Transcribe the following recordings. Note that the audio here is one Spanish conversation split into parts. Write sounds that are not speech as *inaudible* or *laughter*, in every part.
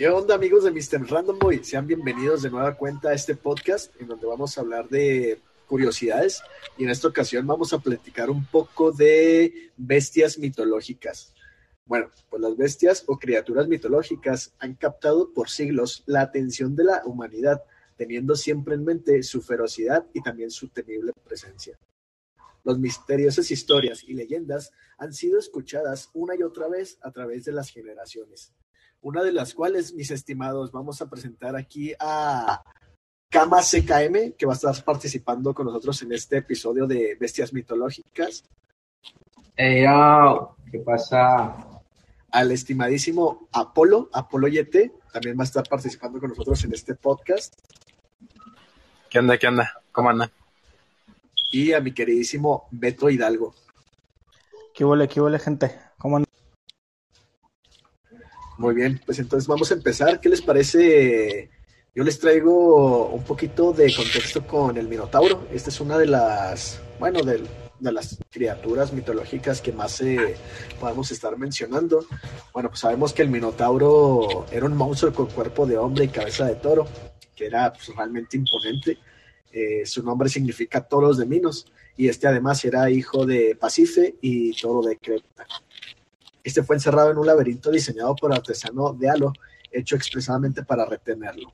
¿Qué onda amigos de Mr. Random Boy? Sean bienvenidos de nueva cuenta a este podcast en donde vamos a hablar de curiosidades y en esta ocasión vamos a platicar un poco de bestias mitológicas. Bueno, pues las bestias o criaturas mitológicas han captado por siglos la atención de la humanidad, teniendo siempre en mente su ferocidad y también su temible presencia. Las misteriosas historias y leyendas han sido escuchadas una y otra vez a través de las generaciones. Una de las cuales, mis estimados, vamos a presentar aquí a Kama CKM, que va a estar participando con nosotros en este episodio de Bestias Mitológicas. Hey, ¿qué pasa? Al estimadísimo Apolo, Apolo Yete, también va a estar participando con nosotros en este podcast. ¿Qué onda? ¿Qué onda? ¿Cómo andan? y a mi queridísimo Beto Hidalgo. ¿Qué huele, qué huele, gente? ¿Cómo andan? Muy bien, pues entonces vamos a empezar. ¿Qué les parece? Yo les traigo un poquito de contexto con el Minotauro. Esta es una de las, bueno, de, las criaturas mitológicas que más eh, podemos estar mencionando. Bueno, pues sabemos que el Minotauro era un monstruo con cuerpo de hombre y cabeza de toro, que era pues, realmente imponente. Eh, su nombre significa toros de Minos, y este además era hijo de Pasife y toro de Creta. Este fue encerrado en un laberinto diseñado por artesano de Halo, hecho expresamente para retenerlo.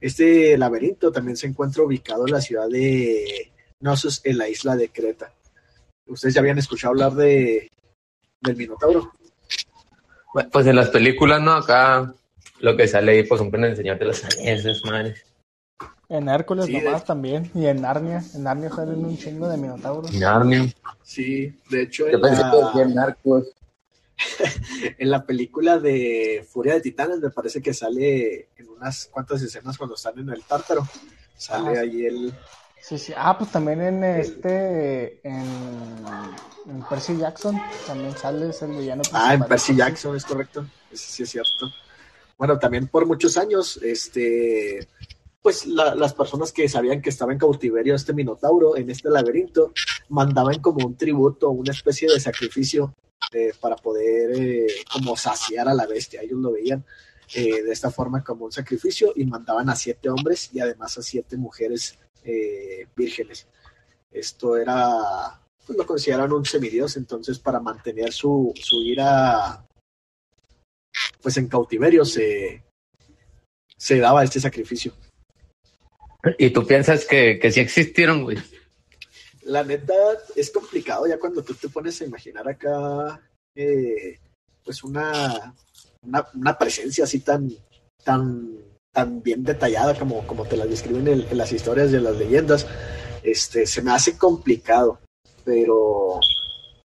Este laberinto también se encuentra ubicado en la ciudad de Knossos, en la isla de Creta. ¿Ustedes ya habían escuchado hablar de del Minotauro? Pues en las películas, ¿no? Acá lo que sale ahí, pues, un enseñar de las anillas, madres. En Hércules sí, nomás de... también. Y en Narnia. En Narnia salen un chingo de minotauros. Narnia. Sí, de hecho. Yo pensé la... que en Narcos. *laughs* en la película de Furia de Titanes me parece que sale en unas cuantas escenas cuando están en el tártaro. Sale ah, ahí el. Sí, sí. Ah, pues también en este. En, en Percy Jackson también sale es el villano. Ah, en Percy Jackson, es correcto. Sí es cierto. Bueno, también por muchos años, este pues la, las personas que sabían que estaba en cautiverio este minotauro en este laberinto mandaban como un tributo, una especie de sacrificio para poder eh, como saciar a la bestia. Ellos lo veían eh, de esta forma como un sacrificio y mandaban a siete hombres y además a siete mujeres eh, vírgenes. Esto era, pues lo consideraban un semidios, entonces para mantener su, su ira pues en cautiverio se, se daba este sacrificio. ¿Y tú piensas que, que sí existieron, güey? La neta es complicado ya cuando tú te pones a imaginar acá, eh, pues una, una, presencia así tan, tan, tan bien detallada como, como te la describen en, en, las historias de las leyendas. Este, se me hace complicado, pero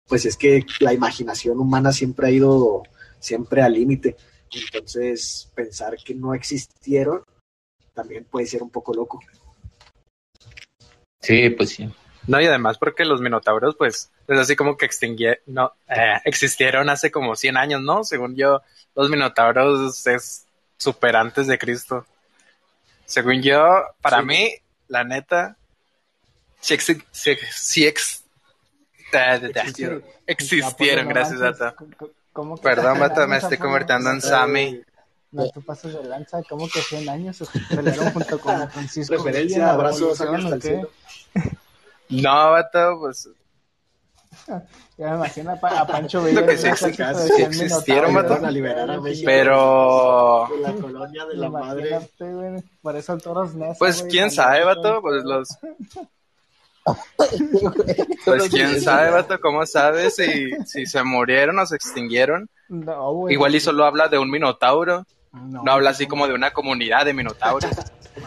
pues es que la imaginación humana siempre ha ido siempre al límite. Entonces, pensar que no existieron también puede ser un poco loco. Sí, pues sí. No, y además porque los minotauros, pues, es así como que extinguieron, no, eh, existieron hace como 100 años, ¿no? Según yo, los minotauros es super antes de Cristo. Según yo, para sí. mí, la neta, sí, ex, sí ex, existieron, existieron gracias, Data. Perdón, Bata, me estoy convirtiendo en Sammy. No, tú pasas de lanza, como que 100 años se *laughs* pelearon junto con *laughs* Francisco. Referencia, abrazos. No, vato, pues. Ya me imagino a, Pancho Villa. Lo que sí, sí, sí existieron, vato. Pero. De la colonia de la madre. Por eso todos Pues quién sabe, vato, pues los. pues *laughs* quién sabe, vato, cómo sabes si, si se murieron o se extinguieron. No, güey. Igual y solo habla de un minotauro. No, no habla así como de una comunidad de minotauros.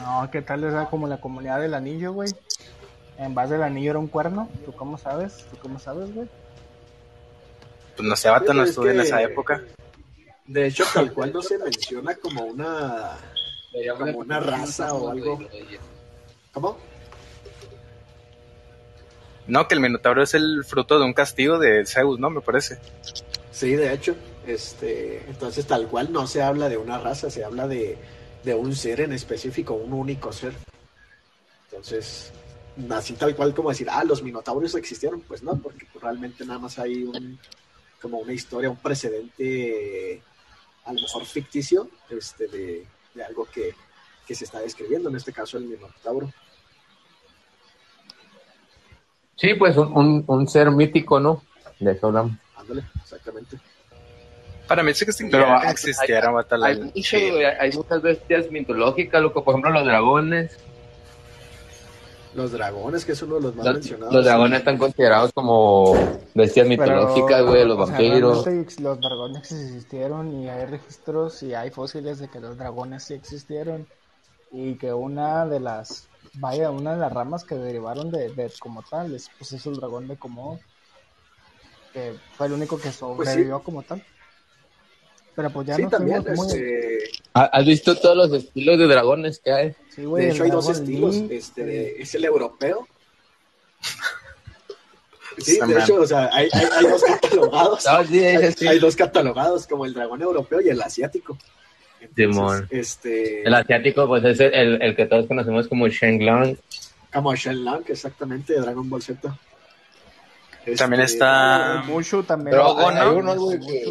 No, ¿qué tal era como la comunidad del anillo, güey? En base del anillo era un cuerno. ¿Tú cómo sabes? ¿Tú cómo sabes, güey? Pues no sé, vato, no estuve que... en esa época. De hecho, tal cual no se menciona como una como una raza o algo. ¿Cómo? No, que el Minotauro es el fruto de un castigo de Zeus, ¿no? Me parece. Sí, de hecho. Este, entonces, tal cual no se habla de una raza, se habla de, de un ser en específico, un único ser. Entonces, así tal cual como decir, ah, los minotauros existieron, pues no, porque realmente nada más hay un, como una historia, un precedente a lo mejor ficticio este, de, de algo que, que se está describiendo, en este caso el Minotauro. Sí, pues un, un, un ser mítico, ¿no? De eso hablamos. Ándale, exactamente. Para mí sí que hay- existiera. Hay, güey, hay muchas bestias mitológicas, loco. Por ejemplo, los dragones. Los dragones, que es uno de los más Los, mencionados. los dragones están considerados como bestias mitológicas, güey. Los o sea, vampiros. los dragones existieron y hay registros y hay fósiles de que los dragones sí existieron y que una de las, vaya, una de las ramas que derivaron de, de como tal es, pues es el dragón de Komodo, que fue el único que sobrevivió como tal. Pero pues ya sí, no también. Este, ¿Ha- ¿Has visto todos los estilos de dragones que hay? Sí, güey, de hecho, hay dos estilos. Lee, Este, de- es el europeo. *laughs* Sí, de man. hecho, o sea, hay, hay, hay dos catalogados. *laughs* Ah, sí, hay, ese sí. hay dos catalogados, como el dragón europeo y el asiático. Entonces, este, El asiático, pues es el, el, que todos conocemos como Shenlong. como Shenlong, exactamente, de Dragon Ball Z. También Este, está- Mushu también. Pero hay- hay unos, güey, que-.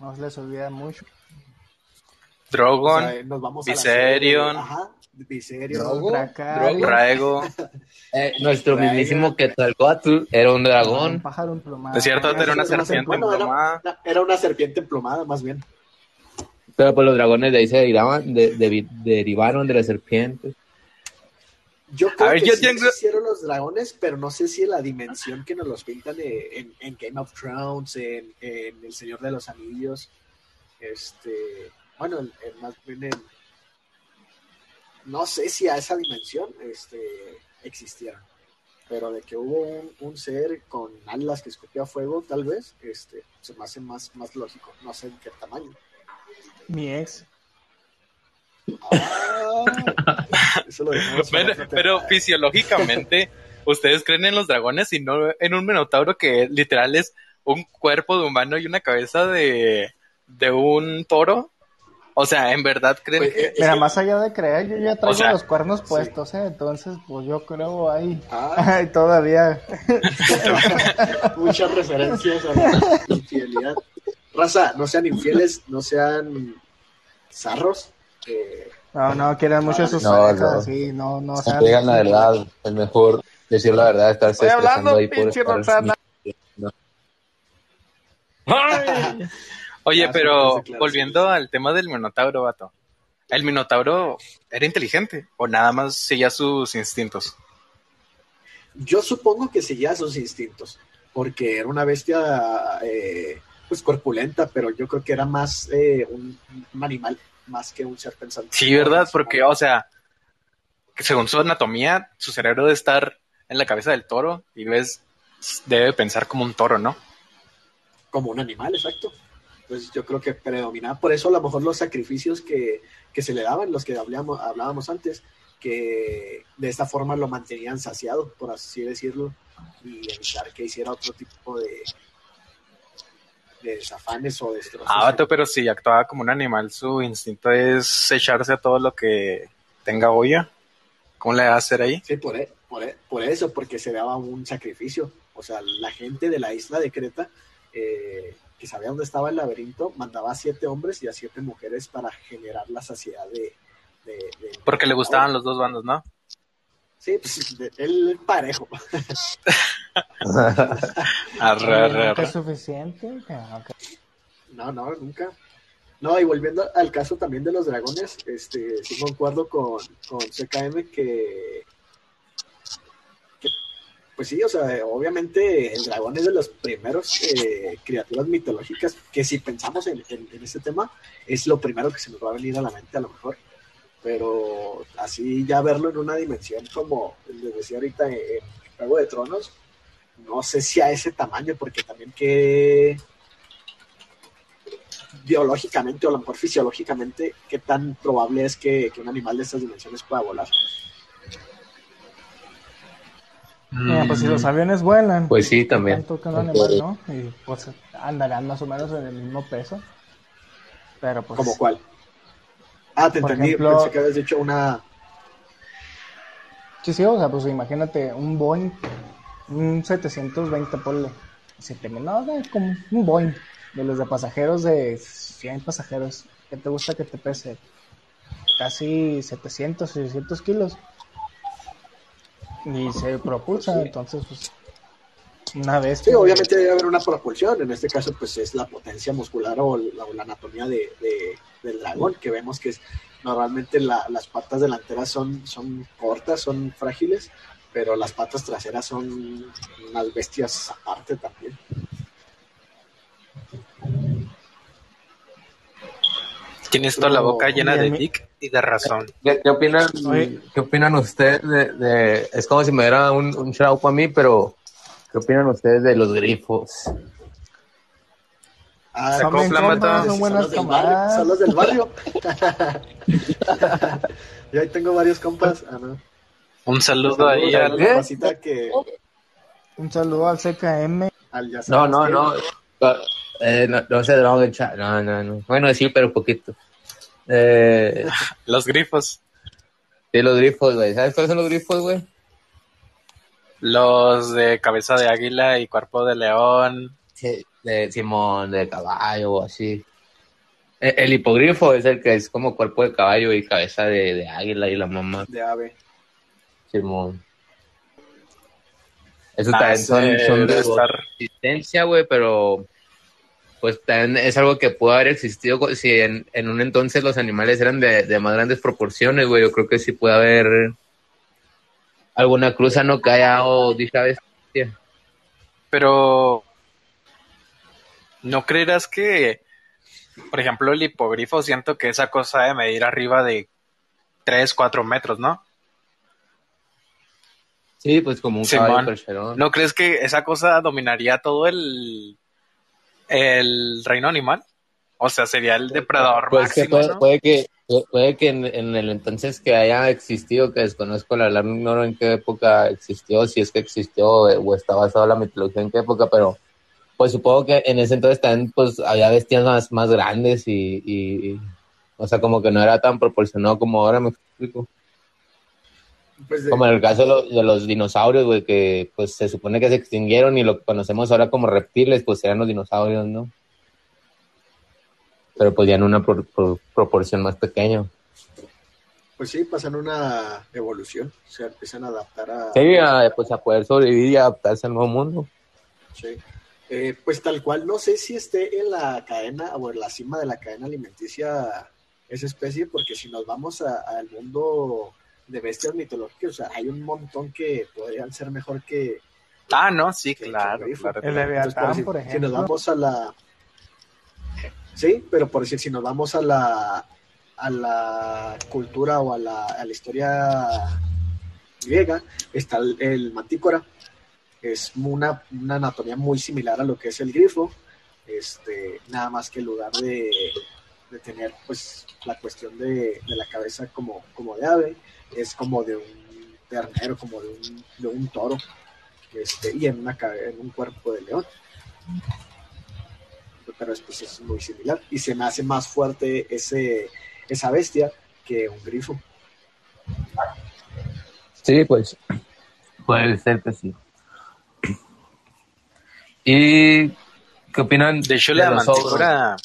No se les olvida mucho. o Drogon, sea, nos vamos a la Viserion. Ajá, Viserion. Drogo. Raigo. *laughs* Eh, nuestro mismísimo Quetzalcóatl era un un dragón. pájaro emplumado. Es cierto, era una serpiente bueno, era- emplumada. Era una serpiente emplumada, más bien. Pero pues los dragones de ahí se derivaban, de, de- derivaron de las serpientes. Yo creo A ver, que yo sí tengo- existieron los dragones, pero no sé si en la dimensión que nos los pintan en, en Game of Thrones, en, en El Señor de los Anillos, este, bueno, en- en más bien en, no sé si a esa dimensión este, existieron, pero de que hubo un, un ser con alas que escupía fuego, tal vez, este, se me hace más, más lógico, no sé en qué tamaño. Mi ex. Eso lo Pero, fisiológicamente, ¿ustedes creen en los dragones y no en un minotauro que literal es un cuerpo de humano y una cabeza de, de un toro? O sea, ¿en verdad creen Pues, que...? eh, Mira, más allá de creer, yo ya traigo O sea, los cuernos sí. puestos, ¿eh? Entonces, pues yo creo ahí. Ah, *laughs* Ay, todavía. *laughs* muchas referencias a la infidelidad. Raza, no sean infieles, no sean zarros. Eh, No, no, quieren mucho sus No, parejas, no. sí, no, no. No digan la verdad, es mejor decir la verdad, estarse Estoy hablando, ahí por pinche estar Roxana. Oye, *laughs* pero volviendo al tema del minotauro, vato. ¿El minotauro era inteligente o nada más seguía sus instintos? yo supongo que seguía sus instintos, porque era una bestia eh, pues corpulenta, pero yo creo que era más eh, un, un animal más que un ser pensante. Sí, ¿verdad? Porque, o sea, que según su anatomía, su cerebro debe estar en la cabeza del toro y ves, debe pensar como un toro, ¿no? como un animal, exacto. Pues yo creo que predominaba. Por eso a lo mejor los sacrificios que, que se le daban, los que hablábamos, hablábamos antes, que de esta forma lo mantenían saciado, por así decirlo, y evitar que hiciera otro tipo de, de desafanes o destrozos. Ah, vato, pero si actuaba como un animal, su instinto es echarse a todo lo que tenga olla. ¿Cómo le va a hacer ahí? Sí, por, e- por, e- por eso, porque se daba un sacrificio. O sea, la gente de la isla de Creta, eh, que sabía dónde estaba el laberinto, mandaba a siete hombres y a siete mujeres para generar la saciedad de... de- de- Porque le gustaban los dos bandos, ¿no? Sí, pues de- el parejo. *laughs* Arre, arre, ¿Nunca arre. es suficiente? No, no, nunca. No, y volviendo al caso también de los dragones, este, sí concuerdo con, con CKM que, que, pues sí, o sea, obviamente el dragón es de los primeros eh, criaturas mitológicas que si pensamos en, en, en este tema, es lo primero que se nos va a venir a la mente a lo mejor. Pero así ya verlo en una dimensión como les decía ahorita en, en Juego de Tronos, no sé si a ese tamaño, porque también que biológicamente o a lo mejor fisiológicamente, qué tan probable es que, que un animal de estas dimensiones pueda volar. Pues si los aviones vuelan. Pues sí, también. Tanto que un animal, ¿no? Y pues andarán más o menos en el mismo peso. Pero pues. ¿Como cuál? Ah, te Por entendí, ejemplo- pensé que habías dicho una... Sí, sí, o sea, pues imagínate un Boeing, un 720, ponle. 7000, no, como un Boeing. de los de pasajeros de 100 pasajeros. ¿Qué te gusta que te pese? Casi 700, 600 kilos. Y se propulsa, entonces, pues, una vez. Sí, obviamente debe haber una propulsión. En este caso, pues es la potencia muscular o la, o la anatomía de, de- del dragón, que vemos que es normalmente la- las patas delanteras son, son cortas, son frágiles, pero las patas traseras son unas bestias aparte también. Tienes toda la boca llena y a de dick y de razón. ¿Qué, qué opinan. ¿Qué opinan ustedes de, de- Es como si me diera un, un shout para mí, pero ¿qué opinan ustedes de los grifos? Ah, Se Son bien compas, son son buenas los del barrio. camaradas. Son los del barrio. *laughs* Yo ahí tengo varios compas. Ah, no. Un saludo ahí Saludos a al... la que Un saludo al CKM. al No, no, no. Eh, no, no se droguen, cha- No, no, no. Bueno, sí, pero poquito. Eh, *laughs* Los grifos. sí, los grifos, güey. ¿Sabes cuáles son los grifos, güey? Los de cabeza de águila y cuerpo de león. Sí, de Simón, de caballo o así. Eh, El hipogrifo es el que es como cuerpo de caballo y cabeza de, de águila y la mamá. De ave. Simón. Eso Ah, también son, son de estar. existencia, güey, pero pues también es algo que pudo haber existido si en, en un entonces los animales eran de, de más grandes proporciones, güey. Yo creo que sí puede haber alguna cruza no haya o dicha bestia. Pero... ¿No creerás que, por ejemplo, el hipogrifo siento que esa cosa de medir arriba de 3, 4 metros, ¿no? Sí, pues como un Simón. caballo. ¿No crees que esa cosa dominaría todo el, el reino animal? O sea, sería el depredador Pues que máximo, puede, ¿no? puede que puede que en, en el entonces que haya existido, que desconozco, la verdad no ignoro en qué época existió, si es que existió eh, o está basado la mitología en qué época, pero pues supongo que en ese entonces también pues había bestias más, más grandes y, y, y, o sea, como que no era tan proporcionado como ahora, me explico. Pues de- Como en el caso de, lo- de los dinosaurios, güey, que pues se supone que se extinguieron y lo que conocemos ahora como reptiles, pues eran los dinosaurios, ¿no? Pero pues ya en una pro- pro- proporción más pequeña. Pues sí, pasan una evolución, se empiezan a adaptar a... Sí, a, pues a poder sobrevivir y adaptarse al nuevo mundo. Sí. Eh, pues tal cual, no sé si esté en la cadena o en la cima de la cadena alimenticia esa especie, porque si nos vamos a- al mundo de bestias mitológicas, o sea, hay un montón que podrían ser mejor que... Ah, no, sí, que- claro, que claro. El Entonces, Leviatán, decir, por Si nos ejemplo. vamos a la... Sí, pero por decir, si nos vamos a la, a la cultura o a la, a la historia griega, está el, mantícora, es una, una anatomía muy similar a lo que es el grifo, este, nada más que en lugar de, de tener pues la cuestión de, de la cabeza como, como de ave, es como de un ternero, como de un, de un toro, este, y en, una, en un cuerpo de león. Pero pues es muy similar y se me hace más fuerte ese, esa bestia que un grifo. Sí, pues. Puede ser que sí. ¿Y qué opinan? De hecho, la los ogros? mantícora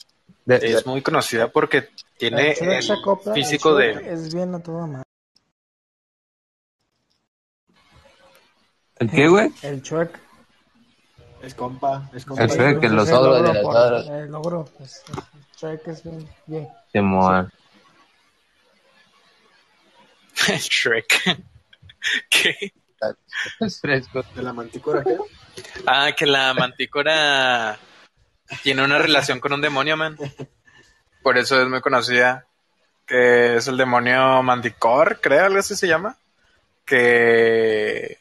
De- de- es muy conocida porque tiene El físico de... Es bien a toda madre. ¿El qué, güey? El Shrek. Es compa, es compa. El Shrek, que Entonces, los ogros ogro de las por- ogras. El ogro, pues, el Shrek es bien, bien. Simón. *laughs* Shrek. *laughs* ¿Qué? Es fresco. De la mantícora, ¿qué? Ah, que la mantícora tiene una relación con un demonio, man. Por eso es muy conocida. Que es el demonio Manticor, creo, algo así se llama. Que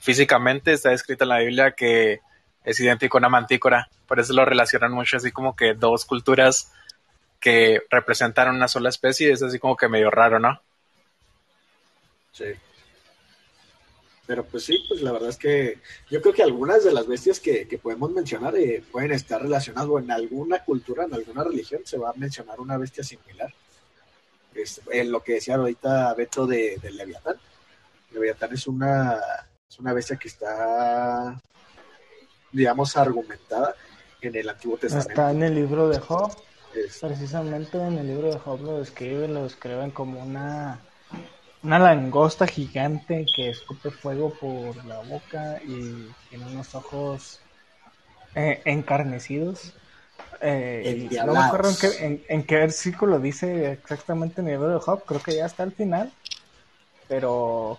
físicamente está escrito en la Biblia que es idéntico a una mantícora. Por eso lo relacionan mucho así como que dos culturas que representan una sola especie. Es así como que medio raro, ¿no? Sí. Pero pues sí, pues la verdad es que yo creo que algunas de las bestias que, que podemos mencionar eh, pueden estar relacionadas o en alguna cultura, en alguna religión se va a mencionar una bestia similar. Es, en lo que decía ahorita Beto de, del Leviatán. Leviatán es una, es una bestia que está, digamos, argumentada en el Antiguo Testamento. Está en el libro de Job. Es- Precisamente en el libro de Job lo describen, lo describen como una, una langosta gigante que escupe fuego por la boca y tiene unos ojos eh, encarnecidos. Eh, y no me acuerdo en qué, en, en qué versículo dice exactamente en el libro de Job, creo que ya está al final, pero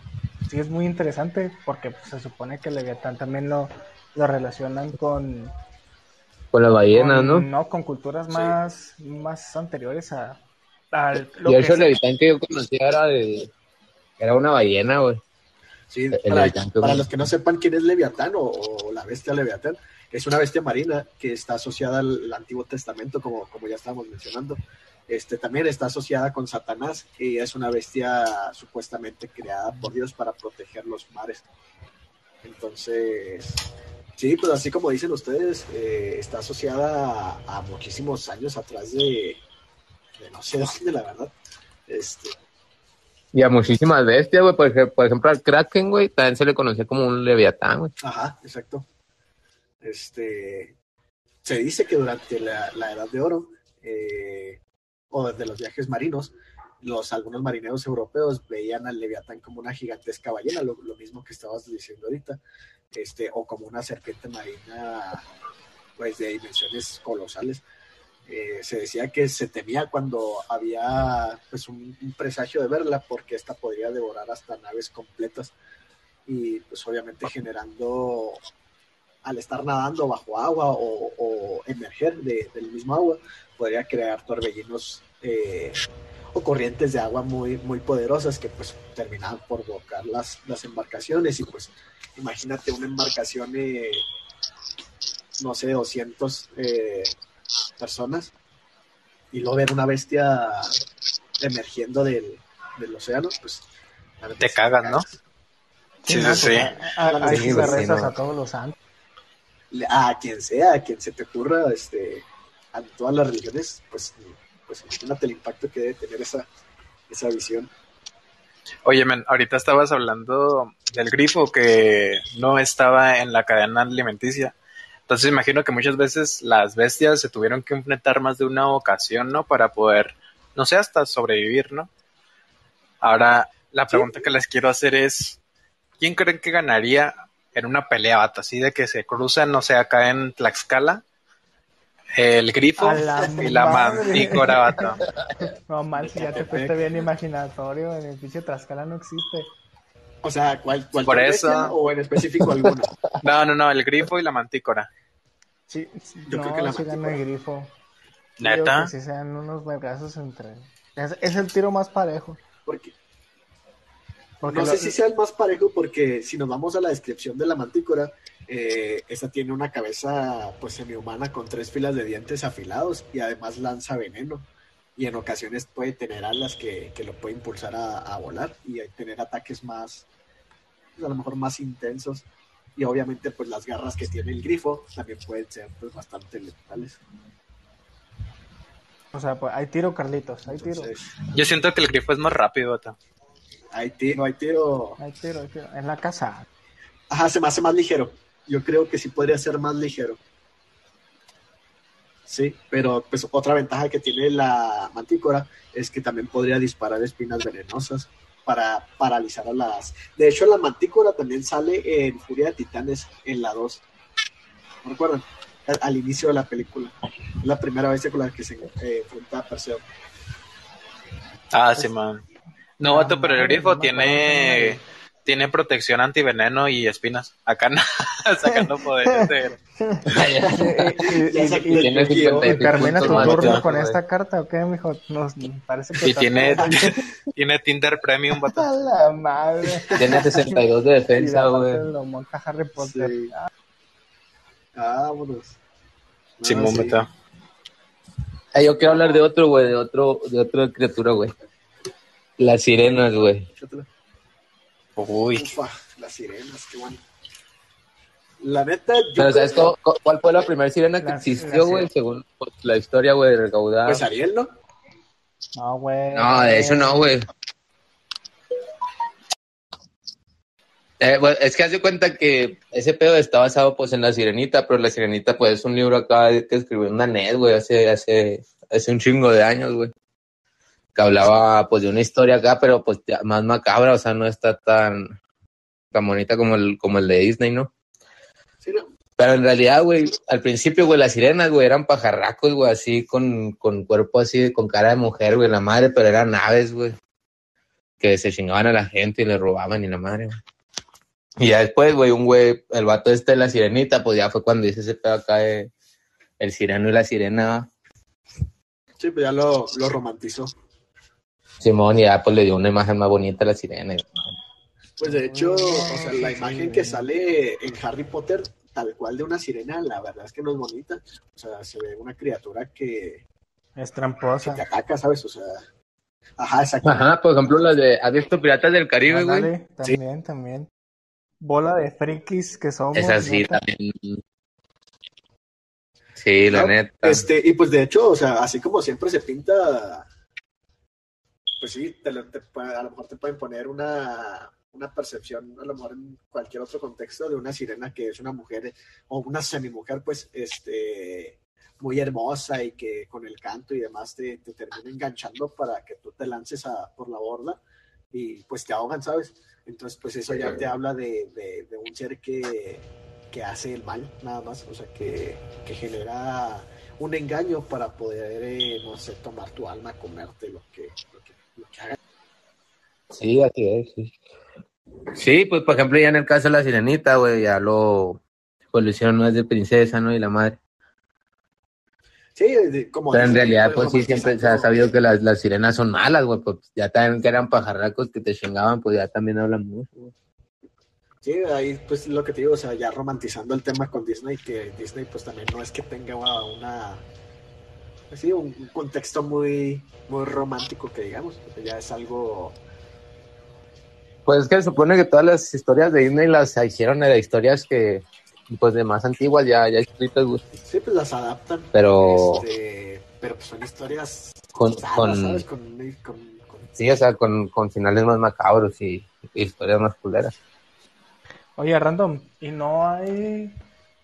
sí es muy interesante porque pues, se supone que Leviatán también lo, lo relacionan con Con las ballenas, con- ¿no? con culturas Sí. más, más anteriores a, al- lo Y que eso el que yo conocía era de... Era una ballena, güey. Sí, El para, los que no sepan quién es Leviatán o, o la bestia Leviatán, es una bestia marina que está asociada al, al Antiguo Testamento, como, como ya estábamos mencionando. Este, también está asociada con Satanás y es una bestia supuestamente creada por Dios para proteger los mares. Entonces, sí, pues así como dicen ustedes, eh, está asociada a, a muchísimos años atrás de, de no sé *laughs* dónde, la verdad. Este, Y a muchísimas bestias, güey. Por, por ejemplo, al Kraken, güey, también se le conocía como un leviatán, güey. Ajá, exacto. Este, se dice que durante la, la Edad de Oro, eh, o desde los viajes marinos, los algunos marineros europeos veían al Leviatán como una gigantesca ballena, lo, lo mismo que estabas diciendo ahorita, este, o como una serpiente marina, pues de dimensiones colosales. Eh, se decía que se temía cuando había pues un, presagio de verla porque esta podría devorar hasta naves completas y pues obviamente generando al estar nadando bajo agua o, emerger de- del mismo agua podría crear torbellinos eh, o corrientes de agua muy muy poderosas que pues terminaban por bloquear las, las embarcaciones y pues imagínate una embarcación eh, no sé 200 eh, personas y luego ver una bestia emergiendo del, del océano pues Te sí cagas, ¿no? Sí, sí, sí. a- a- Ahí Sí, sí le sí, rezas no. a todos los santos. le- a quien sea, a quien se te ocurra, este, a todas las religiones, pues, pues imagínate el impacto que debe tener esa, esa visión. Oye, men, ahorita estabas hablando del grifo que no estaba en la cadena alimenticia. Entonces imagino que muchas veces las bestias se tuvieron que enfrentar más de una ocasión, ¿no? Para poder, no sé, hasta sobrevivir, ¿no? Ahora, la pregunta que les quiero hacer es, ¿quién creen que ganaría en una pelea, vato? Así de que se cruzan, no sé, acá en Tlaxcala, el grifo la y la mantícora, vato. No manches, ya te fuiste bien imaginatorio. En el pinche Trascala no existe. O sea, ¿cuál, cuál Por eso. o en específico alguno? No, no, no, el grifo y la mantícora. Sí, sí, Yo no, creo que la sí gana mantícora. el grifo. ¿Neta? Que sí sean unos vergazos entre. Es, es el tiro más parejo. Porque Porque no lo- sé si sea el más parejo, porque si nos vamos a la descripción de la mantícora, eh, esta tiene una cabeza pues semihumana con tres filas de dientes afilados y además lanza veneno. Y en ocasiones puede tener alas que, que lo puede impulsar a, a volar y a tener ataques más, pues, a lo mejor más intensos. Y obviamente pues las garras que tiene el grifo también pueden ser pues bastante letales. O sea, pues hay tiro, Carlitos. Hay tiro. Yo siento que el grifo es más rápido. Hay tiro, hay tiro. Hay tiro, hay tiro. En la casa. Ajá, se me hace más ligero. Yo creo que sí podría ser más ligero. Sí, pero pues otra ventaja que tiene la mantícora es que también podría disparar espinas venenosas para paralizar a las... De hecho, la mantícora también sale en Furia de Titanes en la 2. ¿No recuerdan? Al, al inicio de la película. Es la primera vez con la que se eh, enfrenta a Perseo. Ah, sí, man. No, vato, pero el grifo tiene, tiene protección antiveneno y espinas. Acá no, *laughs* sacando *laughs* *laughs* el Tiene guion. 56 ¿Termina tu turno con esta carta o qué, mijo? Nos parece que Y tiene, tiene Tinder Premium, vato. A la madre. Tiene 62 de Y defensa, güey. Lo monta Harry Potter. Sí. Vámonos. No, Simón, sí. vato. Ah, yo quiero hablar de otro, güey, de otro, de otra criatura, güey. Las sirenas, güey. Uy, Ufa, las sirenas, qué bueno. La neta, yo Pero ¿sabes que- cuál fue la primera sirena que La- existió, la güey? Según pues, la historia, güey, recaudada. Pues Ariel, ¿no? No, güey. No, de hecho no, güey. Eh, bueno, es que hace cuenta que ese pedo está basado pues en La Sirenita, pero La Sirenita pues es un libro acá que escribió una net, güey, hace, hace, hace un chingo de años, güey. Que hablaba pues de una historia acá, pero pues más macabra, o sea, no está tan, tan bonita como el, como el de Disney, ¿no? Sí, no. Pero en realidad, güey, al principio, güey, las sirenas, güey, eran pajarracos, güey, así con, con cuerpo así, con cara de mujer, güey, la madre, pero eran aves, güey. Que se chingaban a la gente y le robaban y la madre, güey. Y ya después, güey, un güey, el vato este de la sirenita, pues ya fue cuando dice ese pedo acá de el sireno y la sirena. Sí, pues ya lo, lo romantizó. Simón, y ya pues le dio una imagen más bonita a la sirena. Pues de hecho, o sea, la imagen que sale en Harry Potter, tal cual de una sirena, la verdad es que no es bonita. O sea, se ve una criatura que, Es que tramposa. te ataca, ¿sabes? O sea, ajá, exacto. Ajá, por ejemplo, las de, ¿has visto Piratas del Caribe, güey? Ándale, también, también. Bola de frikis que somos. Es así neta. también. Sí, la ¿no? neta. Este, y pues de hecho, o sea, así como siempre se pinta, pues sí, te te a lo mejor te pueden poner una, una percepción, a lo mejor en cualquier otro contexto, de una sirena que es una mujer o una semimujer, pues, este, muy hermosa y que con el canto y demás te, te termina enganchando para que tú te lances a, por la borda y pues te ahogan, ¿sabes? Entonces, pues eso ya te habla de, de- de un ser que, que hace el mal, nada más, o sea, que, que genera un engaño para poder, eh, no sé, tomar tu alma, comerte lo que, Sí, así es, sí. Sí, pues por ejemplo, ya en el caso de la sirenita, güey, ya lo, pues lo hicieron no es de princesa, ¿no? Y la madre. Sí, de- como Pero en realidad, pues, pues sí, siempre se ha sabido que las, las sirenas son malas, güey, pues ya también que eran pajarracos que te chingaban, pues ya también hablan mucho, güey. Sí, ahí pues lo que te digo, o sea, ya romantizando el tema con Disney, que Disney pues también no es que tenga una, sí, un, un contexto muy, muy romántico que digamos, porque ya es algo, Pues es que se supone que todas las historias de Disney las hicieron de historias que, pues de más antiguas, ya, ya escritas, sí, pues las adaptan, Pero este, pero pues son historias con, con, ¿sabes? Con, con- con- sí, o sea, con, con finales más macabros y, y historias más culeras. Oye, Random, ¿y no hay,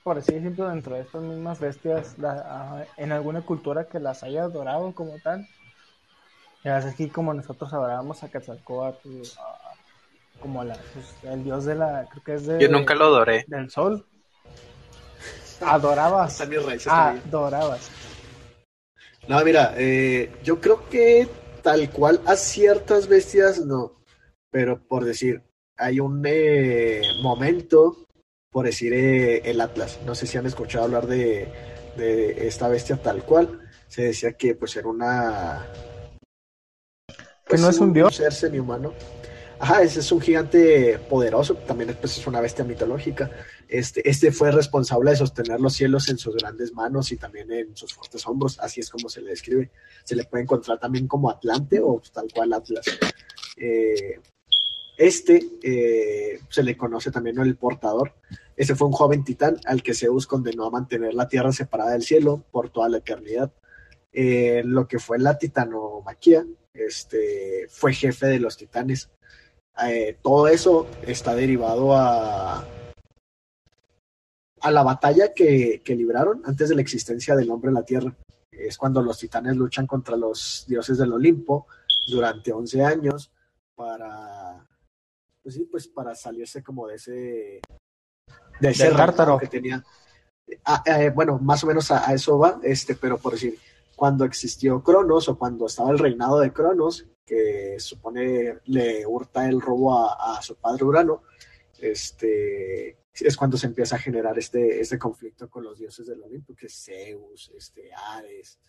por así decirlo, dentro de estas mismas bestias, la- ah, en alguna cultura que las haya adorado como tal? Ya es aquí como nosotros adorábamos a Quetzalcóatl, como la, pues, el dios de la, creo que es de, Yo nunca lo adoré. del sol. Adorabas. Raíces Ah, adorabas. No, mira, eh, yo creo que tal cual a ciertas bestias no, pero por decir, hay un eh, momento, por decir eh, el Atlas, no sé si han escuchado hablar de, de esta bestia tal cual, se decía que pues era una... Que no es un dios. ser semihumano. Ajá, ese es un gigante poderoso, también pues, es una bestia mitológica. Este, este fue responsable de sostener los cielos en sus grandes manos y también en sus fuertes hombros, así es como se le describe. Se le puede encontrar también como Atlante o tal cual Atlas. Eh, este eh, se le conoce también el portador. Ese fue un joven titán al que Zeus condenó a mantener la tierra separada del cielo por toda la eternidad. Eh, lo que fue la titanomaquia, este, fue jefe de los titanes. Eh, todo eso está derivado a, a la batalla que, que libraron antes de la existencia del hombre en la tierra. Es cuando los titanes luchan contra los dioses del Olimpo durante 11 años para, pues sí, pues para salirse como de ese, de ese que tenía. Ah, eh, bueno, más o menos a, a eso va, este, pero por decir, cuando existió Cronos o cuando estaba el reinado de Cronos, que supone le hurta el robo a, a su padre Urano, este, es cuando se empieza a generar este, este conflicto con los dioses del Olimpo, que es Zeus, este, Ares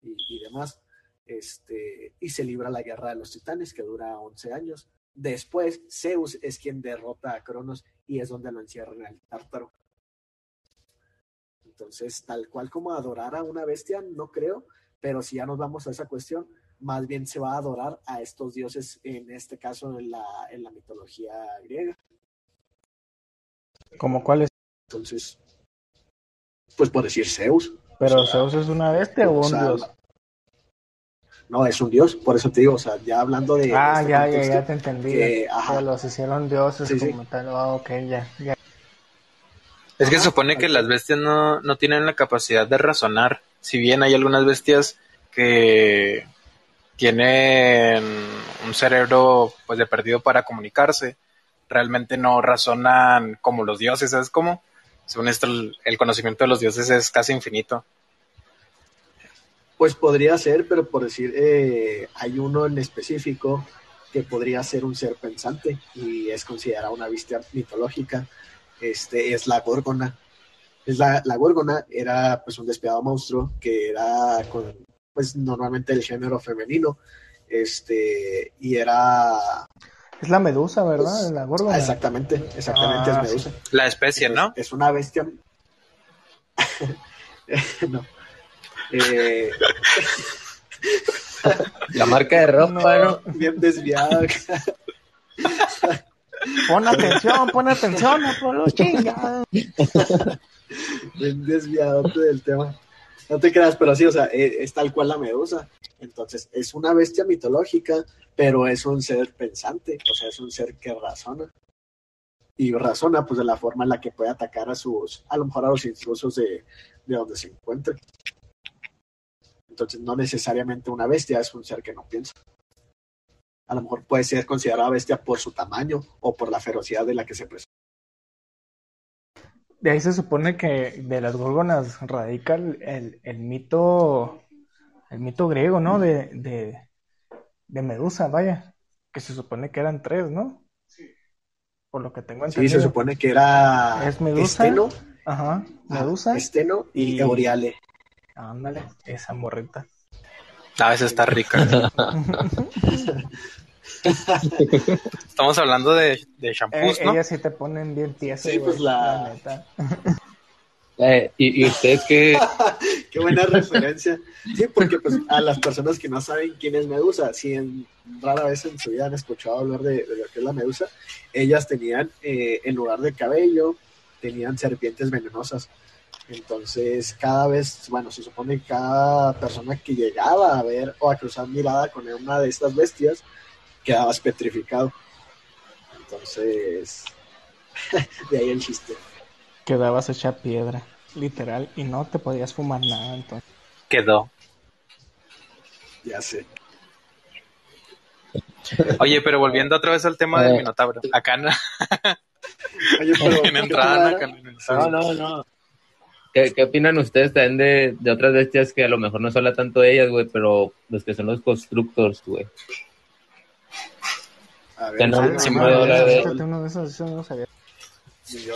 y, y demás. Este, y se libra la guerra de los titanes, que dura 11 años. Después, Zeus es quien derrota a Cronos y es donde lo encierran en el tártaro. Entonces, tal cual como adorar a una bestia, no creo, pero si ya nos vamos a esa cuestión, más bien se va a adorar a estos dioses, en este caso en la, en la mitología griega. ¿Como cuál es? Entonces, pues por decir Zeus. Pero O sea, Zeus es una bestia o o un sea, dios. No, es un dios, por eso te digo, o sea, ya hablando de... Ah, este ya, ya, contexto, ya te entendí. que, ajá. Que los hicieron dioses Sí, sí. como tal. Ah, ok, ya, ya. Es que se Ajá, supone que las bestias no, no tienen la capacidad de razonar. Si bien hay algunas bestias que tienen un cerebro pues de perdido para comunicarse, realmente no razonan como los dioses, ¿sabes cómo? Según esto, el, el conocimiento de los dioses es casi infinito. Pues podría ser, pero por decir, eh, hay uno en específico que podría ser un ser pensante y es considerada una bestia mitológica. Este es la Górgona. Es la, la Górgona era pues un despiadado monstruo que era con pues normalmente el género femenino. Este, y era Es la medusa, ¿verdad? Pues, la ah, exactamente, exactamente Ah, es Medusa. La especie, Es- ¿no? Es, una bestia. *laughs* no. Eh, *laughs* La marca de ropa, ¿no? bien desviada. Pon atención, pon atención, Apolo, chinga. bien desviado del tema. No te creas, pero sí, o sea, eh, es tal cual la medusa. Entonces, es una bestia mitológica, pero es un ser pensante, o sea, es un ser que razona. Y razona, pues, de la forma en la que puede atacar a sus, a lo mejor a los intrusos de, de donde se encuentre. Entonces, no necesariamente una bestia es un ser que no piensa. A lo mejor puede ser considerada bestia por su tamaño o por la ferocidad de la que se presenta. De ahí se supone que de las gorgonas radica el, el- el mito, el mito griego, ¿no? De, de, de Medusa, vaya, que se supone que eran tres, ¿no? Por lo que tengo Sí, entendido. se supone que era Es Medusa, Esteno, Ajá, ah, Medusa. Esteno y y- Euriale. Ándale, esa morrita. A veces está rica. *laughs* Estamos hablando de, de Eh, shampoos, ¿no? Ellas sí te ponen bien tiesas, Sí, pues güey, la- neta. Eh, y, y ustedes qué, *laughs* Qué buena referencia. Sí, porque pues a las personas que no saben quién es Medusa, si en, rara vez en su vida han escuchado hablar de, de lo que es la Medusa, ellas tenían, eh, en lugar de cabello, tenían serpientes venenosas. Entonces, cada vez, bueno, se supone que cada persona que llegaba a ver o a cruzar mirada con una de estas bestias, quedaba petrificado. Entonces, *laughs* de ahí el chiste. Quedabas hecha piedra, literal, y no te podías fumar nada, entonces. Quedó. Ya sé. Oye, pero volviendo otra vez al tema del Eh. Minotauro. Acá no, Oye, pero *laughs* en entrada. Acá no- No, no, no. ¿Qué, qué opinan ustedes también de, de otras bestias que a lo mejor no se habla tanto de ellas, güey, pero los que son los constructors, güey?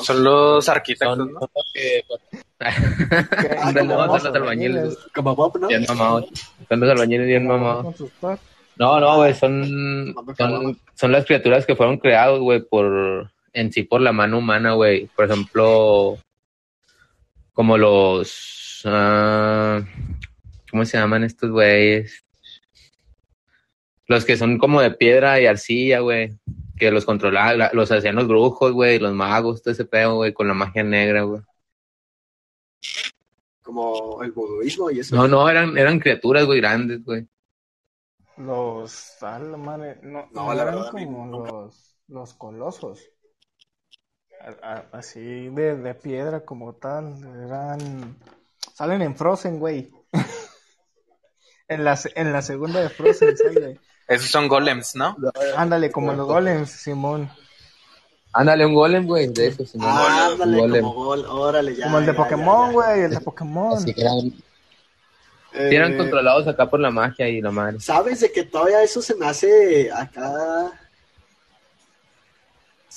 Son los arquitectos, Son ¿no? son los que... ¿Qué? *laughs* Ándale, como vamos a los albañiles. Como Bob, ¿no? Bien mamados. Son los albañiles bien mamados. No, no, güey, son, son, son las criaturas que fueron creados, güey, por, en sí por la mano humana, güey. Por ejemplo, como los, ah, ¿cómo se llaman estos güeyes? Los que son como de piedra y arcilla, güey. Que los controlaban, la- los hacían los brujos, güey, los magos, todo ese pedo, güey, con la magia negra, güey. Como el buduismo y eso. No, no, eran, eran criaturas, güey, grandes, güey. Los. A la madre. No, No, no la eran verdad, a mí como los, los colosos. Así de, de piedra como tal. Eran. Salen en Frozen, güey. *laughs* en, la, en la segunda de Frozen sale. Esos son golems, ¿no? Ándale, como los golems, Simón. Ándale, un golem, güey, de eso, Ah, ándale, golem. como gol, órale, ya. como el de ya, Pokémon, güey, el de Pokémon. Así que eran, sí eran Eh, controlados acá por la magia y la madre. ¿Sabes de que todavía eso se me hace acá?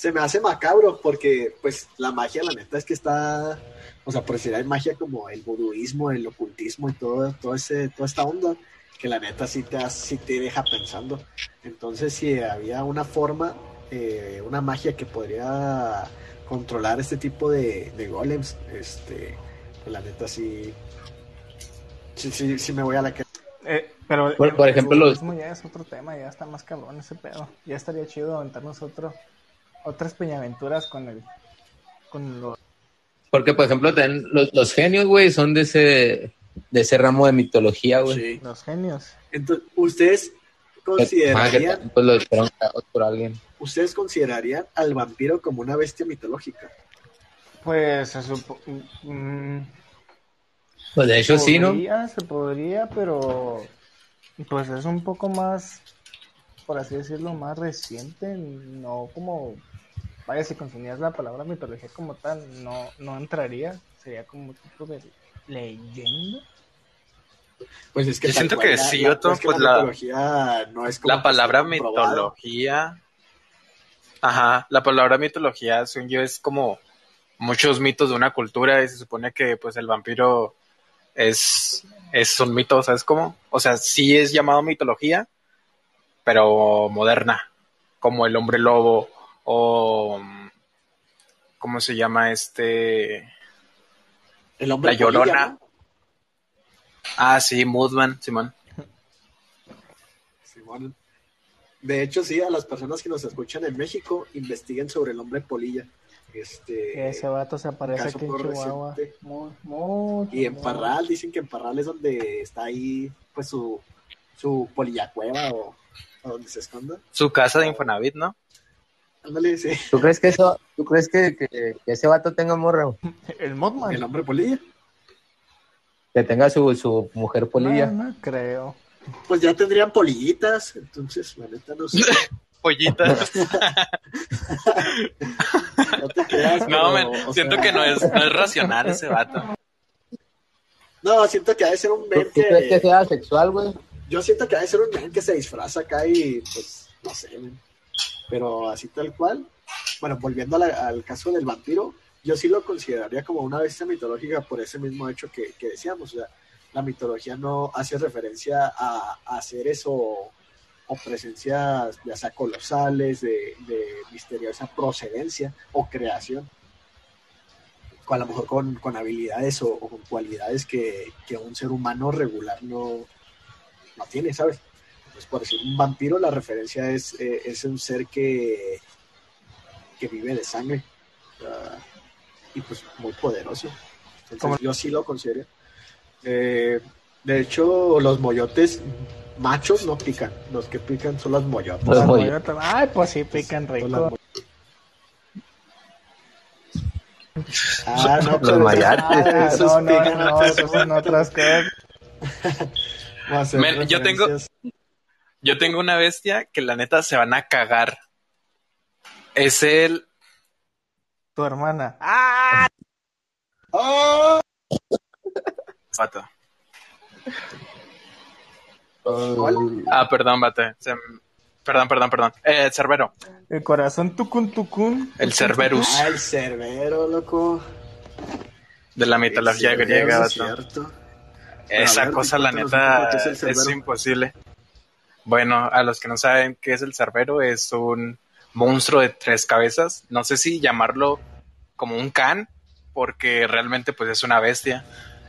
Se me hace macabro porque, pues, la magia, la neta, es que está. O sea, por decir, hay magia como el buduismo, el ocultismo y todo, todo ese, toda esta onda, que la neta sí te, hace- sí te deja pensando. Entonces, si había una forma, eh, una magia que podría controlar este tipo de, de golems, este, pues la neta sí. Sí, sí, sí me voy a la que. Eh, pero Por- el- por ejemplo, los- ya es otro tema, ya está más cabrón ese pedo. Ya estaría chido aventarnos otro, otras peñaventuras con el, con los, Porque, por ejemplo, también los, los genios, güey, son de ese, de ese ramo de mitología, güey. Sí. Los genios. Entonces, ¿ustedes Ah, considerarían, también, pues lo hicieron creados por alguien. ustedes considerarían al vampiro como una bestia mitológica? Pues se supo- mm, Pues de hecho sí, ¿no? podría, se podría, pero pues es un poco más, por así decirlo, más reciente, no como, vaya, si consumías la palabra mitología como tal, no, no entraría, sería como un tipo de leyenda. Pues es que Yo siento que sí, que pues la mitología no es como La palabra mitología. Ajá, la palabra mitología, según yo, es como muchos mitos de una cultura y se supone que pues el vampiro es, es un mito, ¿sabes cómo? O sea, sí es llamado mitología, pero moderna, como el hombre lobo o ¿cómo se llama este? El hombre La Llorona. polilla, ¿no? Ah, sí, Moodman, Simón. Simón. De hecho, sí, a las personas que nos escuchan en México, investiguen sobre el hombre polilla. Este, Ese vato se aparece aquí en Chihuahua. reciente. Muy, muy, Y en muy- Parral, dicen que en Parral es donde está ahí, pues su, su polillacueva o, o donde se esconda. Su casa de Infonavit, ¿no? Ándale, sí, ¿Tú crees que eso, tú crees que, que, que ese vato tenga morro? El Mothman. el hombre polilla. Que tenga su, su mujer polilla. No, no creo. Pues ya tendrían polillitas, entonces, la neta, no sé. *laughs* Pollitas. *laughs* No te creas, No, pero, o siento sea, que no es, no es racional ese vato. No, siento que ha de ser un ¿Tú, men tú crees que que... sea sexual, güey? Yo siento que ha de ser un men que se disfraza acá y, pues, no sé, men. Pero así tal cual. Bueno, volviendo la- al caso del vampiro, yo sí lo consideraría como una bestia mitológica por ese mismo hecho que, que decíamos. O sea, la mitología no hace referencia a, a seres o, presencias, ya sea colosales, de, de misteriosa procedencia o creación. A lo mejor con, con habilidades o, o con cualidades que, que un ser humano regular no, no tiene, ¿sabes? Entonces, por decir, un vampiro, la referencia es, eh, es un ser que, que vive de sangre y pues muy poderoso. Entonces, yo sí lo considero. Eh, de hecho, los moyotes machos no pican, los que pican son los moyotes. Los Las moy- moyotas- Ay, pues sí, pican Son las rico. *laughs* Ah, no, Los mayates. Ah, esos no, no, pican. no, no, son otras cosas. *laughs* Yo tengo-. Yo tengo una bestia que la neta se van a cagar. Es el. Tu hermana. ¡Ah! ¡Oh! Vato. ¿Cuál? Ah, perdón, bate. Se- Perdón, perdón, perdón. Eh, el Cerbero. El corazón tucun tucun. El Cerberus. Ah, el cerbero, loco. De la mitología griega, vato. cierto. Esa ver, cosa, la neta, es imposible. Bueno, a los que no saben qué es el Cerbero, es un monstruo de tres cabezas. No sé si llamarlo como un can, porque realmente pues es una bestia.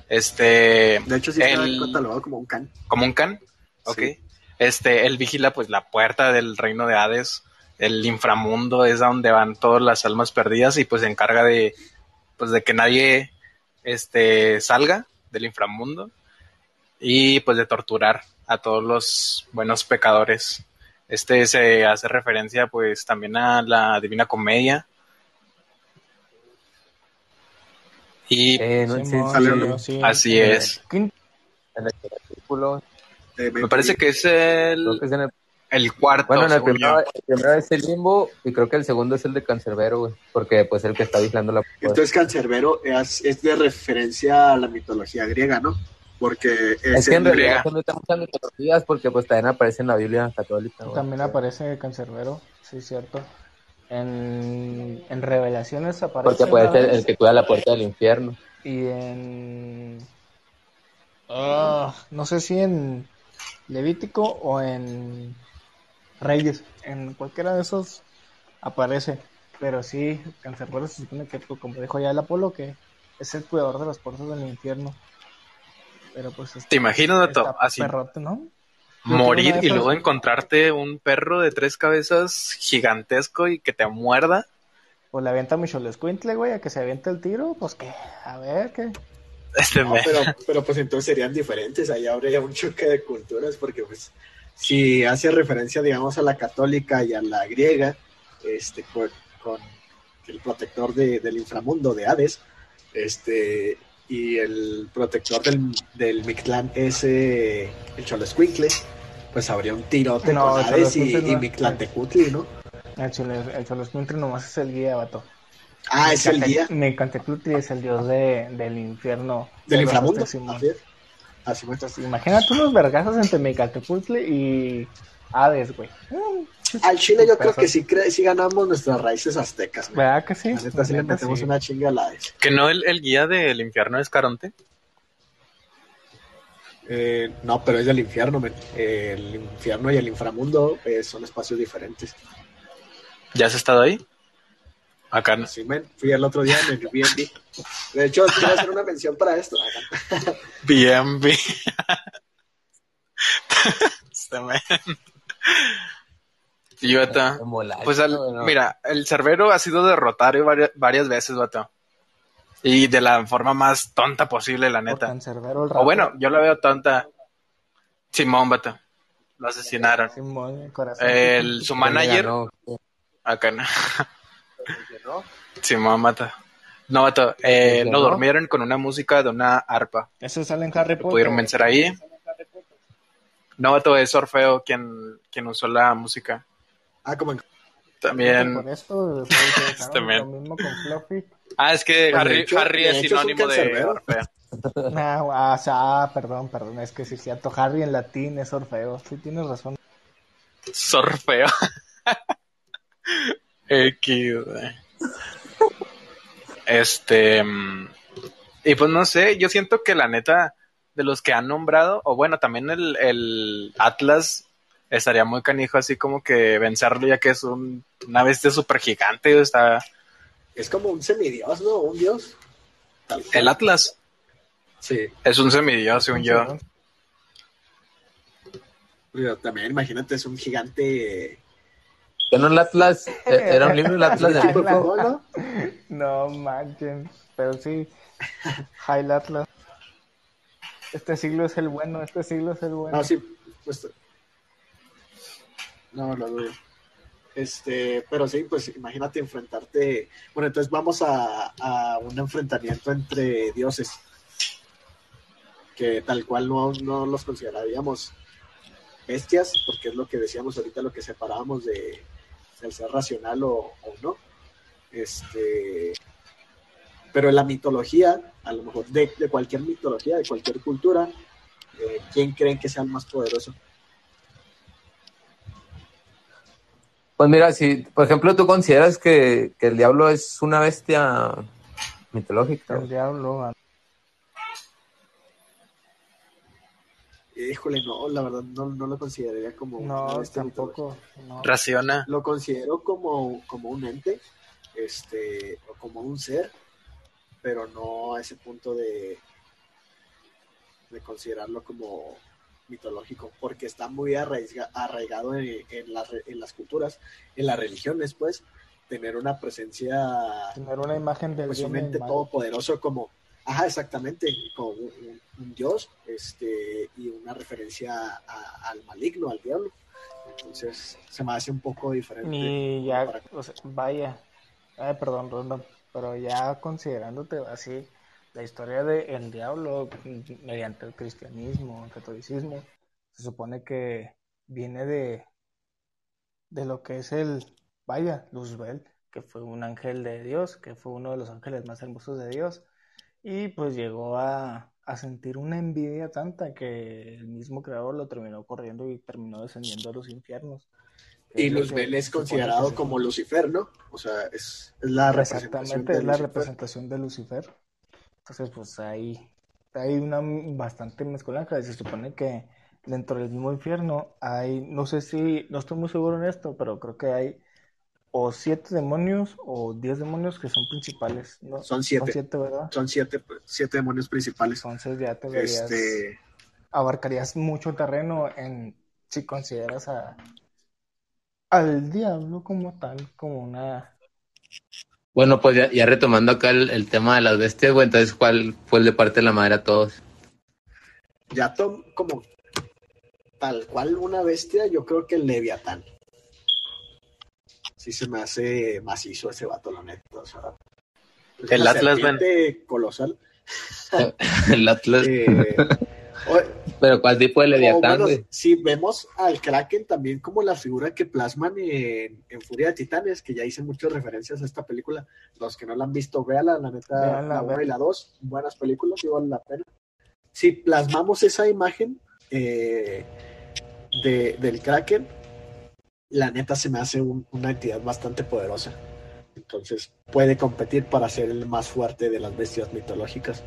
Este, De hecho, sí el- está catalogado como un can. como un can, ok. Sí. Este, él vigila pues la puerta del reino de Hades, el inframundo es a donde van todas las almas perdidas y pues se encarga de, pues de que nadie, este, salga del inframundo y pues de torturar a todos los buenos pecadores. Este se hace referencia pues también a la Divina Comedia. Y Eh, no, sí, sí, sí. así es. El capítulo, Eh, Me parece que es el, creo que es en el, el cuarto. bueno, en el primero, el primero es el limbo y creo que el segundo es el de Cancerbero, güey, porque pues el que está vigilando la puerta. Entonces, Cancerbero es, es de referencia a la mitología griega, ¿no? Porque es, Es que en el- realidad meten muchas mitologías porque pues también aparece en la Biblia católica. güey. También aparece Cancerbero, sí, cierto. En, en Revelaciones aparece. Porque puede ser vez, el que cuida la puerta del infierno. Y en. Ah, no sé si en Levítico o en Reyes. En cualquiera de esos aparece. Pero sí, Cancerbero se supone que, pues, como dijo ya el Apolo, que es el cuidador de las puertas del infierno. Pero pues. ¿Te imaginas, Dato? está Así. perrote, ¿no? Morir y luego encontrarte un perro de tres cabezas gigantesco y que te muerda. Pues le avienta a Michel Escuintle, güey, a que se aviente el tiro. Pues que, a ver, ¿qué? Este No, me- pero, pero pues entonces serían diferentes, ahí habría un choque de culturas, porque pues si hace referencia, digamos, a la católica y a la griega, este, con, con el protector de- del inframundo de Hades, este, y el protector del, del Mictlán es eh, el Cholescuincle, pues habría un tirote No, con y, y. Mictlantecutli, ¿no? El Chole- el Choloscuincle nomás es el guía, vato. Ah, es el guía Mecantecutli es el dios de, del infierno. del de los inframundo. Simón. Así es. Así fue. Entonces, imagínate unos vergazos entre Mecantecutli y Hades, güey. Mm, Al Chile yo creo que sí, cre- sí ganamos nuestras raíces aztecas. güey. ¿Verdad que sí? La neta sí le metemos sí. una chinga a la. Que no el, el guía del infierno es Caronte. Eh, no, pero es del infierno, el infierno y el inframundo eh, son espacios diferentes. ¿Ya has estado ahí? Acá no. Sí, men. Fui el otro día en el Airbnb. De hecho, quiero hacer una mención para esto. *laughs* Bien, *laughs* *laughs* *laughs* Pues al- ¿no? mira, el Cerbero ha sido derrotado varias, varias veces, vato. Y de la forma más tonta posible, la neta. O bueno, yo la veo tonta. Simón, vato. Lo asesinaron. Simón, el corazón. El, su ¿Quién le manager, acá no. Simón, vato. No, vato, eh, ¿Quién lo durmieron con una música de una arpa. Eso sale en Harry Lo pudieron vencer ahí. No, vato, es Orfeo quien, quien usó la música. Ah, como en- También. Por *laughs* También. lo mismo con Fluffy. Ah, es que Pues, Harry, hecho- Harry es sinónimo de. Orfeo. *laughs* Ah, ah, o sea, ah, perdón, perdón, es que sí es cierto. Harry en latín es Orfeo. Sí, tienes razón. Sorfeo. *laughs* Este. mm, Y pues no sé, yo siento que la neta, de los que han nombrado, o bueno, también el, el Atlas estaría muy canijo, así como que vencerlo, ya que es un, una bestia súper gigante. Está Es como un semidios, ¿no? Un dios. El Atlas Sí. es un semidios, según yo. Pero también, imagínate, es un gigante. ¿Que no el Atlas? eh, Era un libro el Atlas *laughs* de tipo de fútbol, ¿no? No manchen, pero sí. High Atlas. Este siglo es el bueno, este siglo es el bueno. No, sí. pues, no, lo dudo. Este, pero sí, pues imagínate enfrentarte. Bueno, entonces vamos a, a un enfrentamiento entre dioses. Que tal cual no, no los consideraríamos bestias, porque es lo que decíamos ahorita, lo que separábamos de ser racional o, o no. Este, pero en la mitología, a lo mejor de, de cualquier mitología, de cualquier cultura, eh, ¿quién creen que sea el más poderoso? Pues mira, si por ejemplo tú consideras que, que el diablo es una bestia mitológica, El diablo. Híjole, no, la verdad no, no lo consideraría como una No, bestia mitológica. tampoco. No. Raciona. Lo considero como, como un ente, este, o como un ser, pero no a ese punto de, de considerarlo como mitológico, porque está muy arraiga- arraigado en, en las en las culturas, en las religiones, pues, tener una presencia Tener una imagen del pues un ente todopoderoso como, ajá, exactamente, como un, un- un dios, este, y una referencia a- al maligno, al diablo. Entonces, se me hace un poco diferente. Y ya, Para- o sea, vaya, ay, perdón, Rondo, pero ya considerándote así, la historia del diablo mm, mediante el cristianismo, el catolicismo, se supone que viene de, de lo que es el, vaya, Luzbel, que fue un ángel de Dios, que fue uno de los ángeles más hermosos de Dios, y pues llegó a, a sentir una envidia tanta que el mismo creador lo terminó corriendo y terminó descendiendo a los infiernos. Y Luzbel es considerado como Lucifer, ¿no? O sea, es, es la representación Exactamente, de es la representación de Lucifer. Entonces, pues hay, hay una bastante mezcolanza. Se supone que dentro del mismo infierno hay, no sé si, no estoy muy seguro en esto, pero creo que hay o siete demonios o diez demonios que son principales, ¿no? Son siete. Son siete, ¿verdad? Son siete, siete demonios principales. Entonces ya te verías, Este, abarcarías mucho terreno en si consideras a al diablo como tal, como una Bueno, pues ya, ya retomando acá el, el tema de las bestias, güey, entonces, ¿cuál fue el de parte de la madre a todos? Ya tom- como tal cual una bestia, yo creo que el Leviatán. Sí se me hace macizo ese vato, la neta. o sea, es El Atlas, serpiente colosal. *laughs* el Atlas. Eh, Pero ¿cuál tipo de Leviatán, bueno, si vemos al Kraken también como la figura que plasman en, en Furia de Titanes, que ya hice muchas referencias a esta película. Los que no la han visto, véala, la neta, la 1 y la 2, buenas películas, y vale la pena. Si plasmamos esa imagen eh, de, del Kraken, la neta se me hace un- una entidad bastante poderosa. Entonces puede competir para ser el más fuerte de las bestias mitológicas.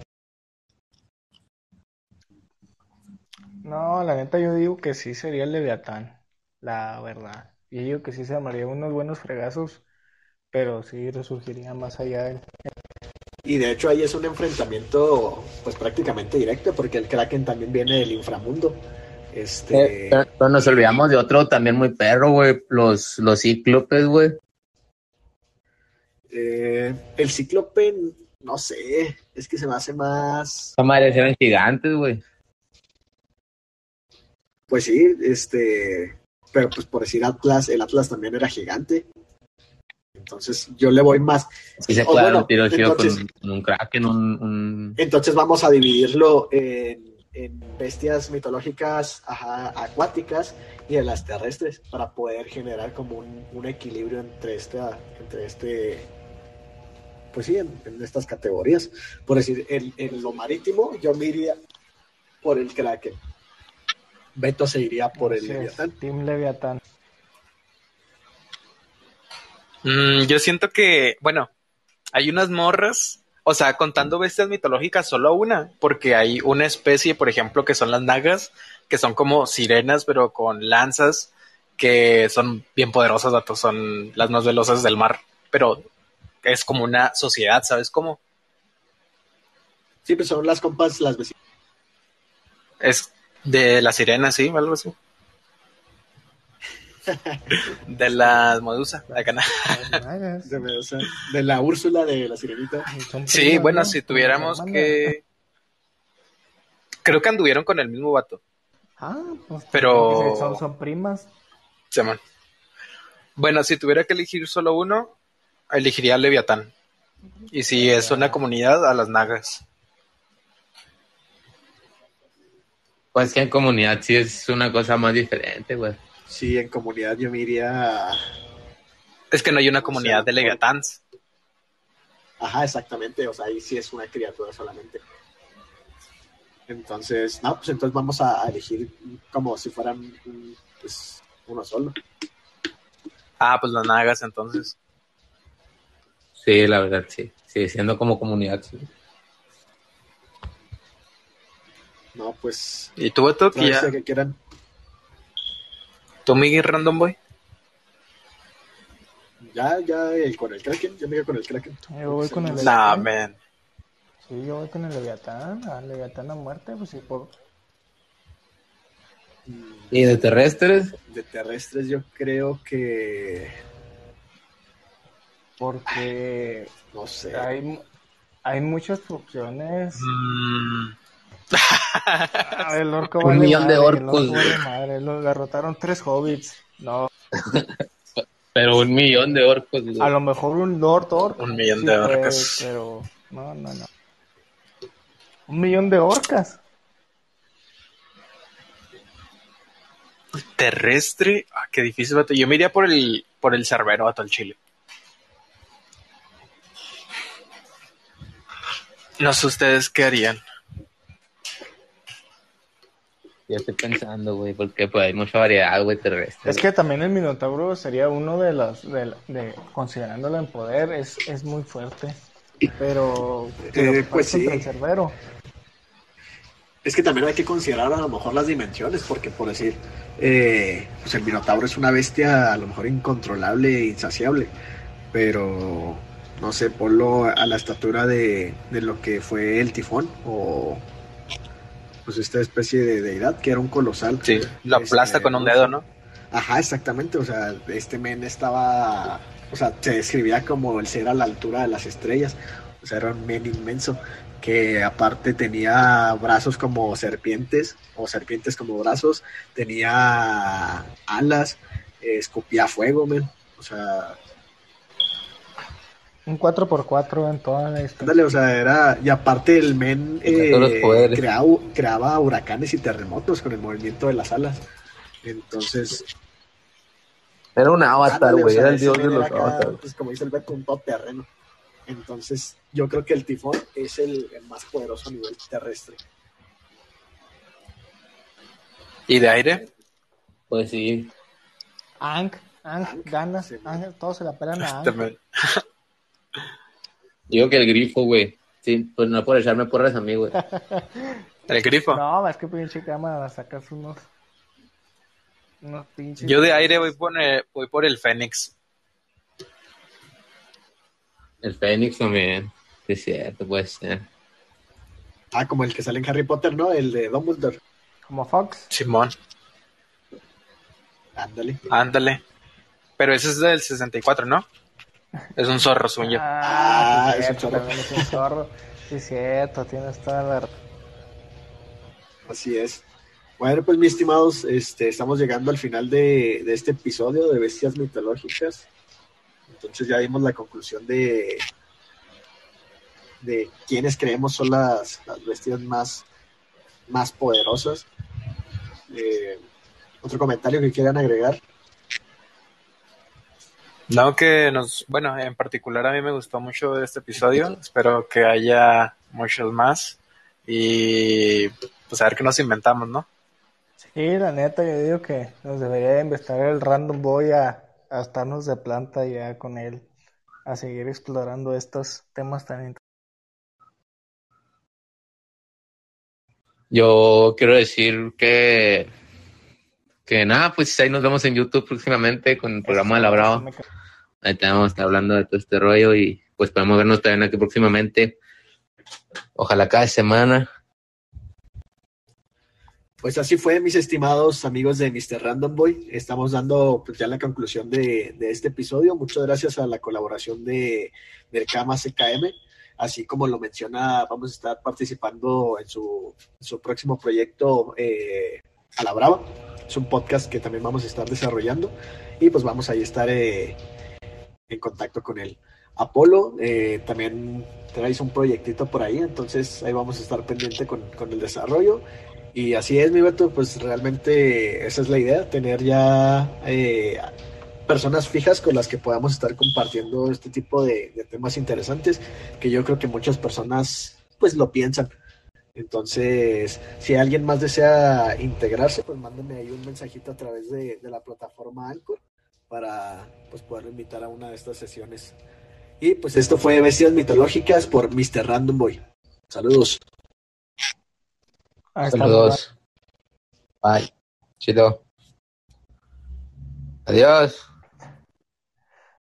No, la neta yo digo que sí sería el Leviatán, la verdad. Yo digo que sí se armaría unos buenos fregazos, pero sí resurgiría más allá del... Y de hecho ahí es un enfrentamiento pues prácticamente directo porque el Kraken también viene del inframundo. Este, Eh, pero, pero nos olvidamos de otro también muy perro, güey, los, los cíclopes, güey. eh, el cíclope, no sé, es que se me hace más, Esa madre eran gigantes, güey. Pues sí, este, pero pues por decir Atlas, el Atlas también era gigante. Entonces yo le voy más. Sí se puede bueno, con, entonces- con un kraken, un, un... Entonces vamos a dividirlo en, en bestias mitológicas ajá, acuáticas y en las terrestres para poder generar como un, un equilibrio entre esta, entre este, pues sí, en, en estas categorías. Por decir, en, en lo marítimo yo me iría por el Kraken. Beto se iría por el Leviatán. Team Leviatán. Mm, yo siento que, bueno, hay unas morras, o sea, contando bestias mitológicas, solo una, porque hay una especie, por ejemplo, que son las nagas, que son como sirenas, pero con lanzas, que son bien poderosas, datos, son las más velozas del mar, pero es como una sociedad, ¿sabes cómo? Sí, pues son las compas, las vecinas. Es de las sirenas, sí, algo así. De acá. Las nagas. De, sea, de la Úrsula de la sirenita. Sí, bueno, ¿no? si tuviéramos que... Creo que anduvieron con el mismo vato. Ah, pues Pero- son, son primas. Bueno, si tuviera que elegir solo uno, elegiría a Leviatán. Y si es una comunidad, a las Nagas. Pues que en comunidad sí es una cosa más diferente, güey. Sí, en comunidad yo me iría. Es que no hay una O sea, comunidad de Leviatáns. Ajá, exactamente. O sea, ahí sí es una criatura solamente. Entonces, no, pues entonces vamos a a elegir como si fueran mm, pues, uno solo. Ah, pues las Nagas, entonces. Sí, la verdad, sí. Sí, siendo como comunidad, sí. No, pues. ¿Y tú, Beto? Que ya... que quieran. ¿Tú, Miguel Random Boy? Ya, ya, el- con el Kraken. Yo me quedo con el Kraken. Yo voy con el Nah, man. Sí, yo voy con el Leviatán, al Leviatán a muerte, pues sí, por... ¿Y de terrestres? De terrestres, yo creo que. porque No sé. hay, hay muchas opciones. Mm, Ah, el orco Un vale millón de madre, orcos, orco vale güey. madre, lo derrotaron tres hobbits. No, Pero un millón de orcos, güey. a lo mejor un Lord Orc. Un millón sí de orcas. pero no, no, no. Un millón de orcas. terrestre. Ah, qué difícil, vato. Yo me iría por el, por el cerbero, vato, al chile. No sé ustedes qué harían. Ya estoy pensando, güey, porque pues hay mucha variedad, güey, terrestre. Es que también el Minotauro sería uno de los, de, de- considerándolo en poder, es, es muy fuerte. Pero, Eh, pues sí. el Cerbero. Es que también hay que considerar a lo mejor las dimensiones, porque por decir, eh, pues el Minotauro es una bestia a lo mejor incontrolable e insaciable, pero no sé, ponlo a la estatura de, de lo que fue el tifón o pues esta especie de deidad que era un colosal. Sí, lo aplasta Este, con un dedo, ¿no? Ajá, exactamente, o sea, este men estaba o sea, se describía como el ser a la altura de las estrellas, o sea, era un men inmenso que aparte tenía brazos como serpientes o serpientes como brazos, tenía alas, escupía fuego, men. O sea, un 4x4 en toda la historia. Dale, o sea, era. Y aparte, el men eh, creaba, creaba, huracanes y terremotos con el movimiento de las alas. Entonces. Era un avatar, güey. era el dios de los avatares. Pues, como dice el Beto, un terreno. Entonces, yo creo que el tifón es el, más poderoso a nivel terrestre. ¿Y de aire? Pues sí. Ank, Ank, ganas, todos se la pelan a *laughs* Ank. Digo que el grifo, güey. Sí, pues no por echarme porras a mí, güey. *laughs* ¿El grifo? No, es que pinche cama a sacarse unos. Unos pinches. Yo de aire voy por el, voy por el Fénix. El Fénix también. Sí, es cierto, puede ser. Ah, como el que sale en Harry Potter, ¿no? El de Dumbledore. Como Fox. Simón. Ándale. Ándale. Pero ese es del 64, ¿no? Es un zorro suyo. Ah, ah es, un zorro. es un zorro. Sí, cierto, tienes toda la... Así es. Bueno, pues mis estimados, este, estamos llegando al final de, de, este episodio de Bestias Mitológicas. Entonces ya dimos la conclusión de, de quiénes creemos son las, las bestias más, más poderosas. Eh, ¿Otro comentario que quieran agregar? No, que nos, bueno, en particular a mí me gustó mucho este episodio. Espero que haya muchos más y pues a ver qué nos inventamos, ¿no? Sí, la neta, yo digo que nos debería investigar el Random Boy a, a estarnos de planta ya con él, a seguir explorando estos temas tan interesantes. Yo quiero decir que que nada, pues ahí nos vemos en YouTube próximamente con el programa de la Brava. Ahí te vamos a estar hablando de todo este rollo y pues podemos vernos también aquí próximamente. Ojalá cada semana. Pues así fue, mis estimados amigos de Mr. Random Boy. Estamos dando pues, ya la conclusión de, este episodio. Muchas gracias a la colaboración de, del Kama CKM. Así como lo menciona, vamos a estar participando en su, su próximo proyecto eh, a la Brava. Es un podcast que también vamos a estar desarrollando y pues vamos a estar eh, en contacto con él. Apolo eh, también traes un proyectito por ahí, entonces ahí vamos a estar pendiente con, el desarrollo. Y así es, mi Beto, pues realmente esa es la idea, tener ya eh, personas fijas con las que podamos estar compartiendo este tipo de, de, temas interesantes, que yo creo que muchas personas pues lo piensan. Entonces, si alguien más desea integrarse, pues mándenme ahí un mensajito a través de, la plataforma Anchor para pues, poder invitar a una de estas sesiones. Y pues esto fue Bestias Mitológicas por Mr. Random Boy. Saludos. Saludos. Bye. Chido. Adiós.